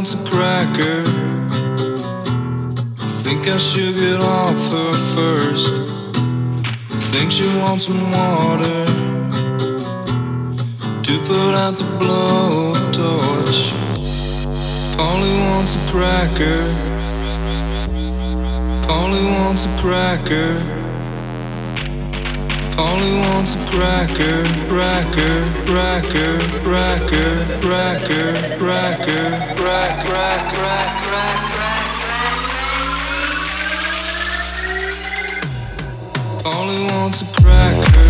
wants a cracker. Think I should get off her first. I Think she wants some water to put out the blowtorch. Polly wants a cracker. Polly wants a cracker. Polly wants a cracker, cracker, cracker, cracker, cracker, cracker, crack, crack, crack, crack, crack. Polly wants a cracker.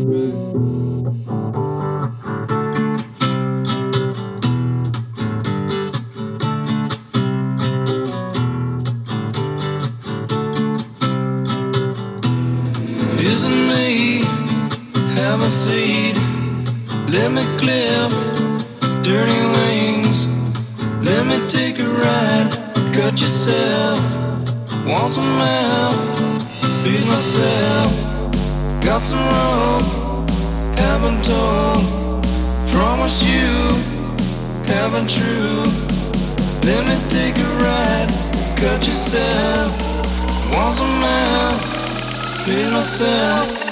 Isn't me? Have a seat. Let me clip dirty wings. Let me take a ride. Cut yourself. Want some help? Please myself. Got some rope. Haven't told. Promise you. Haven't true. Let me take a ride. Cut yourself. Want some help? Please myself.